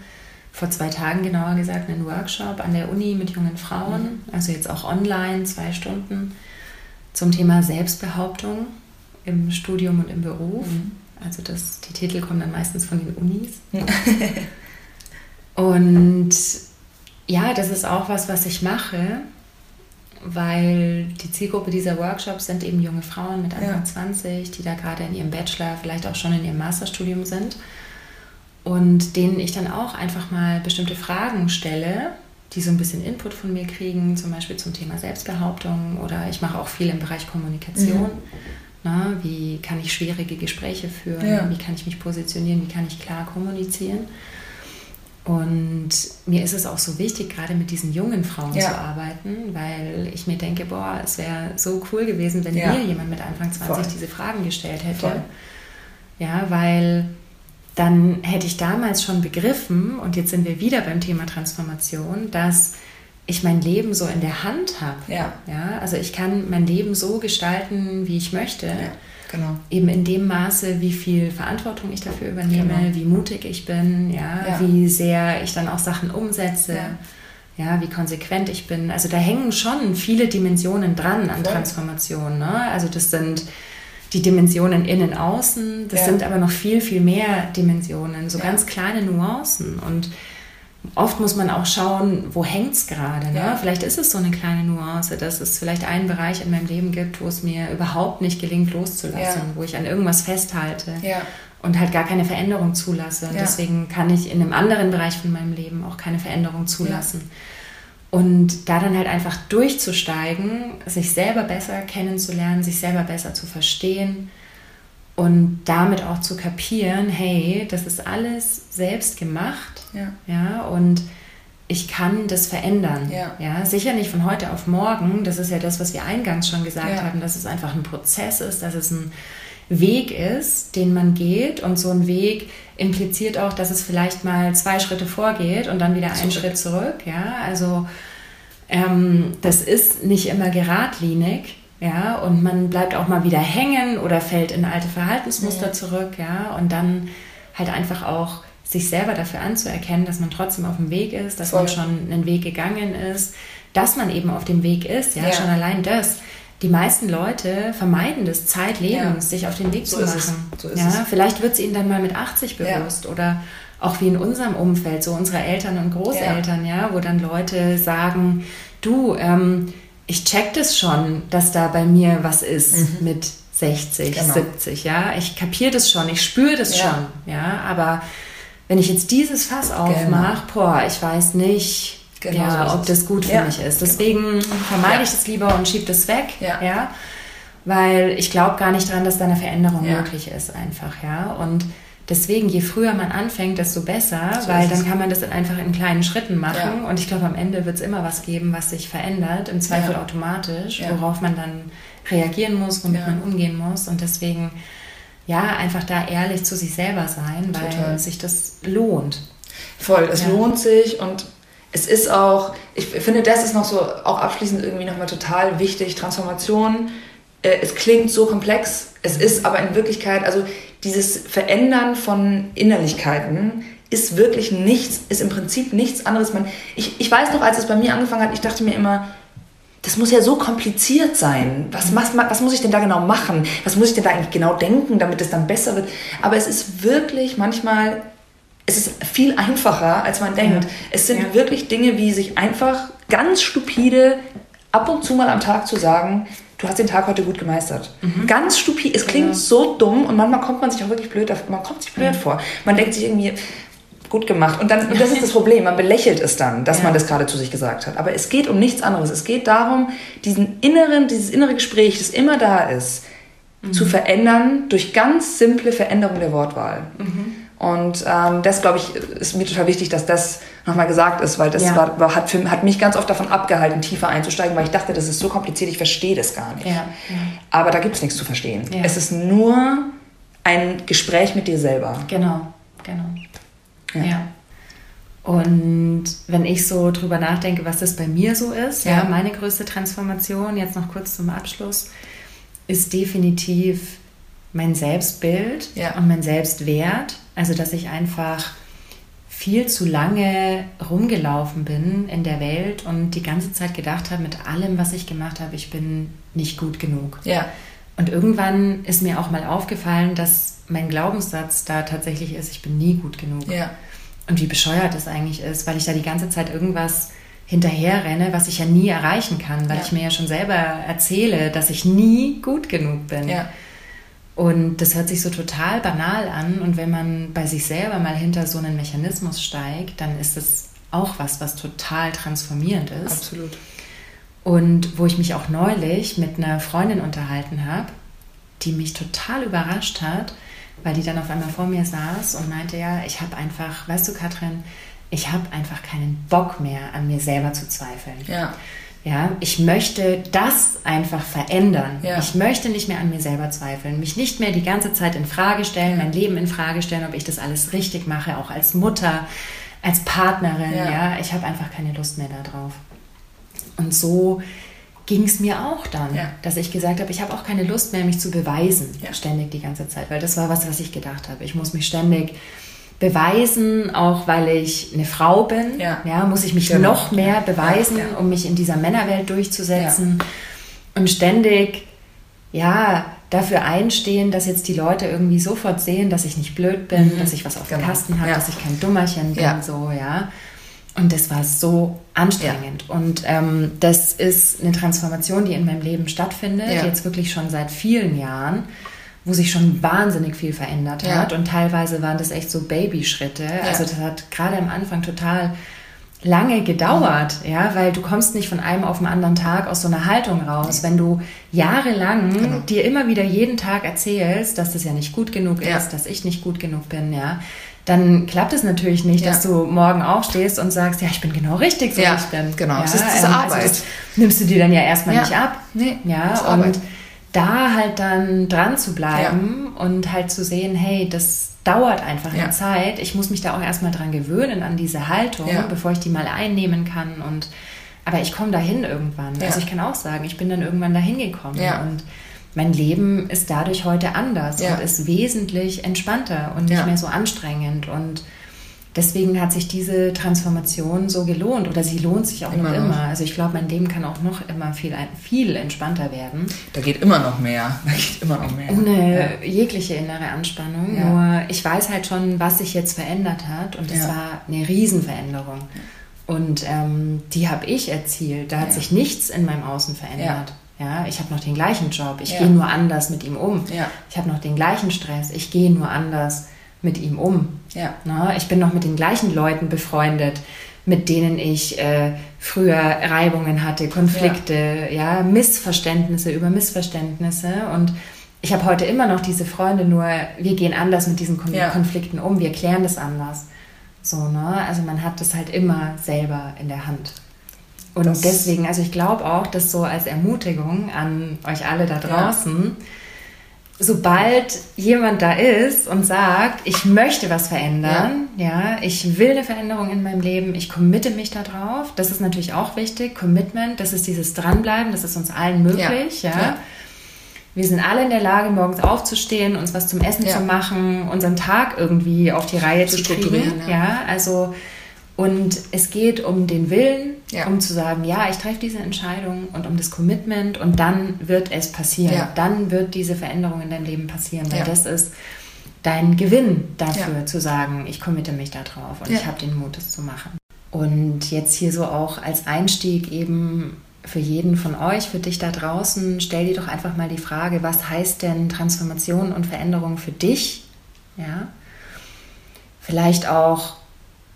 vor zwei Tagen genauer gesagt, einen Workshop an der Uni mit jungen Frauen, mhm. also jetzt auch online, zwei Stunden, zum Thema Selbstbehauptung im Studium und im Beruf. Mhm. Also das, die Titel kommen dann meistens von den Unis. und ja, das ist auch was, was ich mache weil die Zielgruppe dieser Workshops sind eben junge Frauen mit Anfang ja. 20, die da gerade in ihrem Bachelor, vielleicht auch schon in ihrem Masterstudium sind und denen ich dann auch einfach mal bestimmte Fragen stelle, die so ein bisschen Input von mir kriegen, zum Beispiel zum Thema Selbstbehauptung oder ich mache auch viel im Bereich Kommunikation. Mhm. Na, wie kann ich schwierige Gespräche führen? Ja. Wie kann ich mich positionieren? Wie kann ich klar kommunizieren? Und mir ist es auch so wichtig, gerade mit diesen jungen Frauen ja. zu arbeiten, weil ich mir denke, boah, es wäre so cool gewesen, wenn ja. mir jemand mit Anfang 20 Voll. diese Fragen gestellt hätte. Voll. Ja, weil dann hätte ich damals schon begriffen, und jetzt sind wir wieder beim Thema Transformation, dass ich mein Leben so in der Hand habe. Ja. Ja, also ich kann mein Leben so gestalten, wie ich möchte. Ja. Genau. Eben in dem Maße, wie viel Verantwortung ich dafür übernehme, genau. wie mutig ich bin, ja, ja, wie sehr ich dann auch Sachen umsetze. Ja. ja, wie konsequent ich bin. Also da hängen schon viele Dimensionen dran an Transformation. Ne? Also das sind die Dimensionen innen, außen, das ja. sind aber noch viel, viel mehr Dimensionen, so ganz kleine Nuancen. Und oft muss man auch schauen, wo hängt es gerade. Ne? Ja. Vielleicht ist es so eine kleine Nuance, dass es vielleicht einen Bereich in meinem Leben gibt, wo es mir überhaupt nicht gelingt, loszulassen, wo ich an irgendwas festhalte und halt gar keine Veränderung zulasse. Und deswegen kann ich in einem anderen Bereich von meinem Leben auch keine Veränderung zulassen. Und da dann halt einfach durchzusteigen, sich selber besser kennenzulernen, sich selber besser zu verstehen und damit auch zu kapieren, hey, das ist alles selbst gemacht. Ja. ja und ich kann das verändern. Ja. ja. Sicher nicht von heute auf morgen. Das ist ja das, was wir eingangs schon gesagt ja. haben, dass es einfach ein Prozess ist, dass es ein Weg ist, den man geht. Und so ein Weg impliziert auch, dass es vielleicht mal zwei Schritte vorgeht und dann wieder einen Schritt zurück. Ja, also ähm, das ist nicht immer geradlinig. Ja, und man bleibt auch mal wieder hängen oder fällt in alte Verhaltensmuster ja. zurück. Ja, und dann halt einfach auch sich selber dafür anzuerkennen, dass man trotzdem auf dem Weg ist, dass Voll. man schon einen Weg gegangen ist, dass man eben auf dem Weg ist. Ja, ja. schon allein das die meisten Leute vermeiden das zeitlebens, ja. sich auf den Weg so zu machen. So ja, es. Vielleicht wird es ihnen dann mal mit 80 bewusst ja. oder auch wie in unserem Umfeld, so unsere Eltern und Großeltern, ja, wo dann Leute sagen, du, ähm, ich check das schon, dass da bei mir was ist mhm. mit 60, genau. 70, ja, ich kapiere das schon, ich spüre das schon, ja, aber wenn ich jetzt dieses Fass aufmache, genau. boah, ich weiß nicht, Genau ja, so ob das gut für ja. mich ist. Deswegen genau. vermeide ja. ich das lieber und schiebe das weg, ja. ja weil ich glaube gar nicht dran, dass da eine Veränderung möglich ist einfach, ja. Und deswegen, je früher man anfängt, desto besser, so weil dann kann man das einfach in kleinen Schritten machen und ich glaube, am Ende wird es immer was geben, was sich verändert, im Zweifel automatisch, worauf man dann reagieren muss, womit man umgehen muss und deswegen ja, einfach da ehrlich zu sich selber sein, weil Total. sich das lohnt. Voll, es lohnt sich und es ist auch, ich finde, das ist noch so, auch abschließend irgendwie nochmal total wichtig, Transformation. Äh, es klingt so komplex, es ist aber in Wirklichkeit, also dieses Verändern von Innerlichkeiten ist wirklich nichts, ist im Prinzip nichts anderes. Man, ich, ich weiß noch, als es bei mir angefangen hat, ich dachte mir immer, das muss ja so kompliziert sein. Was, was, was muss ich denn da genau machen? Was muss ich denn da eigentlich genau denken, damit es dann besser wird? Aber es ist wirklich manchmal es ist viel einfacher, als man denkt. Ja. Es sind ja. wirklich Dinge, wie sich einfach ganz stupide ab und zu mal am Tag zu sagen, du hast den Tag heute gut gemeistert. Mhm. Ganz stupid. Es klingt ja. so dumm und manchmal kommt man sich auch wirklich blöd, man kommt sich blöd mhm. vor. Man denkt sich irgendwie, gut gemacht. Und dann, und das ist das Problem, man belächelt es dann, dass ja. man das gerade zu sich gesagt hat. Aber es geht um nichts anderes. Es geht darum, diesen inneren, dieses innere Gespräch, das immer da ist, mhm. zu verändern durch ganz simple Veränderung der Wortwahl. Mhm. Und ähm, das, glaube ich, ist mir total wichtig, dass das nochmal gesagt ist, weil das ja. war, war, hat, für, hat mich ganz oft davon abgehalten, tiefer einzusteigen, weil ich dachte, das ist so kompliziert, ich verstehe das gar nicht. Ja. Aber da gibt es nichts zu verstehen. Es ist nur ein Gespräch mit dir selber. Genau, genau. Ja. Und wenn ich so drüber nachdenke, was das bei mir so ist, ja, meine größte Transformation, jetzt noch kurz zum Abschluss, ist definitiv mein Selbstbild ja. und mein Selbstwert. Also, dass ich einfach viel zu lange rumgelaufen bin in der Welt und die ganze Zeit gedacht habe, mit allem, was ich gemacht habe, ich bin nicht gut genug. Ja. Und irgendwann ist mir auch mal aufgefallen, dass mein Glaubenssatz da tatsächlich ist, ich bin nie gut genug. Ja. Und wie bescheuert das eigentlich ist, weil ich da die ganze Zeit irgendwas hinterherrenne, was ich ja nie erreichen kann, weil ja. ich mir ja schon selber erzähle, dass ich nie gut genug bin. Ja. Und das hört sich so total banal an. Und wenn man bei sich selber mal hinter so einen Mechanismus steigt, dann ist es auch was, was total transformierend ist. Absolut. Und wo ich mich auch neulich mit einer Freundin unterhalten habe, die mich total überrascht hat, weil die dann auf einmal vor mir saß und meinte, ja, ich habe einfach, weißt du, Katrin, ich habe einfach keinen Bock mehr an mir selber zu zweifeln. Ja. Ja, ich möchte das einfach verändern. Ja. Ich möchte nicht mehr an mir selber zweifeln, mich nicht mehr die ganze Zeit in Frage stellen, mein Leben in Frage stellen, ob ich das alles richtig mache, auch als Mutter, als Partnerin. Ja, ja ich habe einfach keine Lust mehr darauf. Und so ging es mir auch dann, ja. dass ich gesagt habe, ich habe auch keine Lust mehr, mich zu beweisen, ständig die ganze Zeit, weil das war was, was ich gedacht habe. Ich muss mich ständig beweisen, auch weil ich eine Frau bin. Ja. ja muss ich mich genau. noch mehr beweisen, ja, ja. um mich in dieser Männerwelt durchzusetzen. Und ständig, ja, dafür einstehen, dass jetzt die Leute irgendwie sofort sehen, dass ich nicht blöd bin, mhm. dass ich was auf genau. dem Kasten habe, dass ich kein Dummerchen bin, so, ja. Und das war so anstrengend. Ja. Und ähm, das ist eine Transformation, die in meinem Leben stattfindet, ja. jetzt wirklich schon seit vielen Jahren, wo sich schon wahnsinnig viel verändert ja. hat. Und teilweise waren das echt so Babyschritte. Also das hat gerade am Anfang total lange gedauert, mhm. ja, weil du kommst nicht von einem auf den anderen Tag aus so einer Haltung raus. Wenn du jahrelang genau. dir immer wieder jeden Tag erzählst, dass das ja nicht gut genug ist, dass ich nicht gut genug bin, ja, dann klappt es natürlich nicht, ja. dass du morgen aufstehst und sagst, ja, ich bin genau richtig, so ja, wie ich bin. Genau, ja, das ist diese ähm, Arbeit. Also nimmst du dir dann ja erstmal nicht ab. Nee, ja, und Arbeit. da halt dann dran zu bleiben und halt zu sehen, hey, das dauert einfach eine Zeit. Ich muss mich da auch erstmal dran gewöhnen, an diese Haltung, bevor ich die mal einnehmen kann und aber ich komme dahin irgendwann. Also ich kann auch sagen, ich bin dann irgendwann dahin gekommen und mein Leben ist dadurch heute anders ja. und ist wesentlich entspannter und nicht ja. mehr so anstrengend. Und deswegen hat sich diese Transformation so gelohnt oder sie lohnt sich auch immer noch immer. Also ich glaube, mein Leben kann auch noch immer viel, viel entspannter werden. Da geht immer noch mehr. Da geht immer noch mehr. Ohne ja. jegliche innere Anspannung. Nur ich weiß halt schon, was sich jetzt verändert hat und das war eine Riesenveränderung. Und ähm, die habe ich erzielt. Da hat sich nichts in meinem Außen verändert. Ja, ich habe noch den gleichen Job, ich ja. gehe nur anders mit ihm um. Ja. Ich habe noch den gleichen Stress, ich gehe nur anders mit ihm um. Ja. Na, ich bin noch mit den gleichen Leuten befreundet, mit denen ich äh, früher Reibungen hatte, Konflikte, ja. ja, Missverständnisse über Missverständnisse. Und ich habe heute immer noch diese Freunde, nur wir gehen anders mit diesen Kon ja. Konflikten um, wir klären das anders. So, ne? Also man hat das halt immer selber in der Hand. Und das deswegen, also ich glaube auch, dass so als Ermutigung an euch alle da draußen, ja. sobald jemand da ist und sagt, ich möchte was verändern, ja. ja, ich will eine Veränderung in meinem Leben, ich committe mich da drauf, das ist natürlich auch wichtig, Commitment, das ist dieses Dranbleiben, das ist uns allen möglich, ja. ja. Wir sind alle in der Lage, morgens aufzustehen, uns was zum Essen zu machen, unseren Tag irgendwie auf die Reihe zu, zu kriegen. Ja, also und es geht um den Willen, ja. um zu sagen, ja, ich treffe diese Entscheidung und um das Commitment und dann wird es passieren. Ja. Dann wird diese Veränderung in deinem Leben passieren, weil ja. das ist dein Gewinn dafür zu sagen, ich committe mich da drauf und ich habe den Mut, es zu machen. Und jetzt hier so auch als Einstieg eben für jeden von euch, für dich da draußen, stell dir doch einfach mal die Frage, was heißt denn Transformation und Veränderung für dich? Ja? Vielleicht auch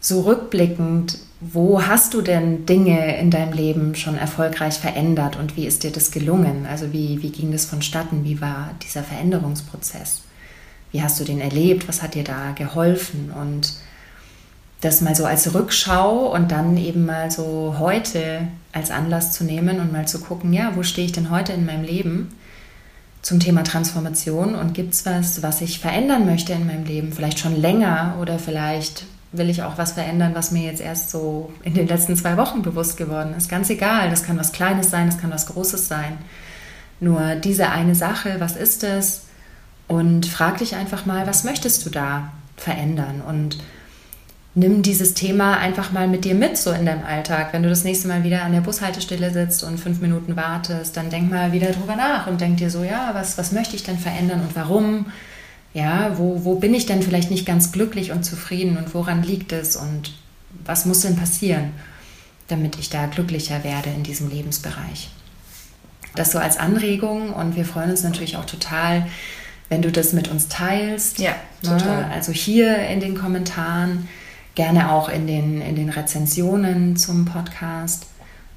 so rückblickend, wo hast du denn Dinge in deinem Leben schon erfolgreich verändert und wie ist dir das gelungen? Also wie, wie ging das vonstatten? Wie war dieser Veränderungsprozess? Wie hast du den erlebt? Was hat dir da geholfen? Und das mal so als Rückschau und dann eben mal so heute als Anlass zu nehmen und mal zu gucken, ja, wo stehe ich denn heute in meinem Leben zum Thema Transformation und gibt es was, was ich verändern möchte in meinem Leben? Vielleicht schon länger oder vielleicht will ich auch was verändern, was mir jetzt erst so in den letzten zwei Wochen bewusst geworden ist. Ganz egal, das kann was Kleines sein, das kann was Großes sein. Nur diese eine Sache, was ist es? Und frag dich einfach mal, was möchtest du da verändern? Und nimm dieses Thema einfach mal mit dir mit, so in deinem Alltag. Wenn du das nächste Mal wieder an der Bushaltestelle sitzt und fünf Minuten wartest, dann denk mal wieder drüber nach und denk dir so, ja, was, was möchte ich denn verändern und warum? Ja, wo, wo bin ich denn vielleicht nicht ganz glücklich und zufrieden und woran liegt es und was muss denn passieren, damit ich da glücklicher werde in diesem Lebensbereich? Das so als Anregung und wir freuen uns natürlich auch total, wenn du das mit uns teilst. Ja, ne? total. Also hier in den Kommentaren, gerne auch in den, in den Rezensionen zum Podcast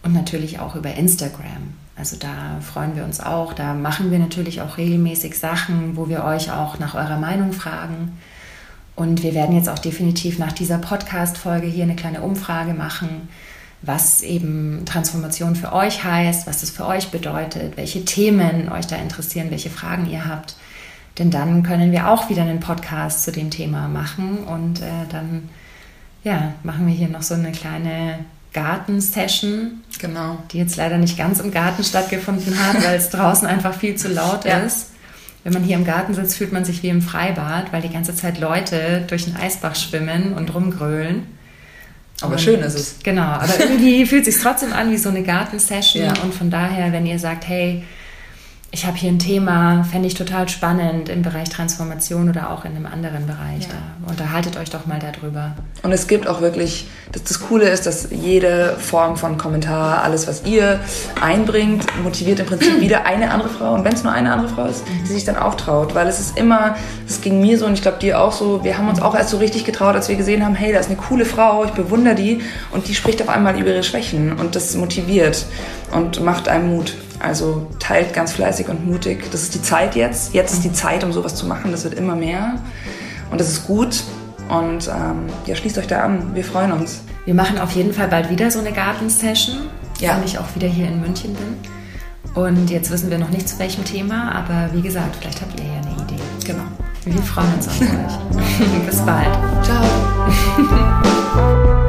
und natürlich auch über Instagram. Also da freuen wir uns auch. Da machen wir natürlich auch regelmäßig Sachen, wo wir euch auch nach eurer Meinung fragen. Und wir werden jetzt auch definitiv nach dieser Podcast-Folge hier eine kleine Umfrage machen, was eben Transformation für euch heißt, was das für euch bedeutet, welche Themen euch da interessieren, welche Fragen ihr habt. Denn dann können wir auch wieder einen Podcast zu dem Thema machen und äh, dann ja, machen wir hier noch so eine kleine Gartensession, genau. die jetzt leider nicht ganz im Garten stattgefunden hat, weil es draußen einfach viel zu laut ja. ist. wenn man hier im Garten sitzt, fühlt man sich wie im Freibad, weil die ganze Zeit Leute durch den Eisbach schwimmen und rumgrölen. Aber und, schön ist es. Genau, aber irgendwie fühlt es sich trotzdem an wie so eine Gartensession. Ja. Und von daher, wenn ihr sagt, hey, ich habe hier ein Thema, fände ich total spannend im Bereich Transformation oder auch in einem anderen Bereich. Ja. Da unterhaltet euch doch mal darüber. Und es gibt auch wirklich, das, das Coole ist, dass jede Form von Kommentar, alles, was ihr einbringt, motiviert im Prinzip wieder eine andere Frau. Und wenn es nur eine andere Frau ist, die sich dann auch traut. Weil es ist immer, es ging mir so und ich glaube dir auch so, wir haben uns auch erst so richtig getraut, als wir gesehen haben, hey, da ist eine coole Frau, ich bewundere die und die spricht auf einmal über ihre Schwächen und das motiviert und macht einem Mut. Also teilt ganz fleißig und mutig. Das ist die Zeit jetzt. Jetzt ist die Zeit, um sowas zu machen. Das wird immer mehr. Und das ist gut. Und ähm, ja, schließt euch da an. Wir freuen uns. Wir machen auf jeden Fall bald wieder so eine Gartensession, Ja. wenn ich auch wieder hier in München bin. Und jetzt wissen wir noch nicht zu welchem Thema, aber wie gesagt, vielleicht habt ihr ja eine Idee. Genau. Wir freuen uns auf euch. Bis bald. Ciao.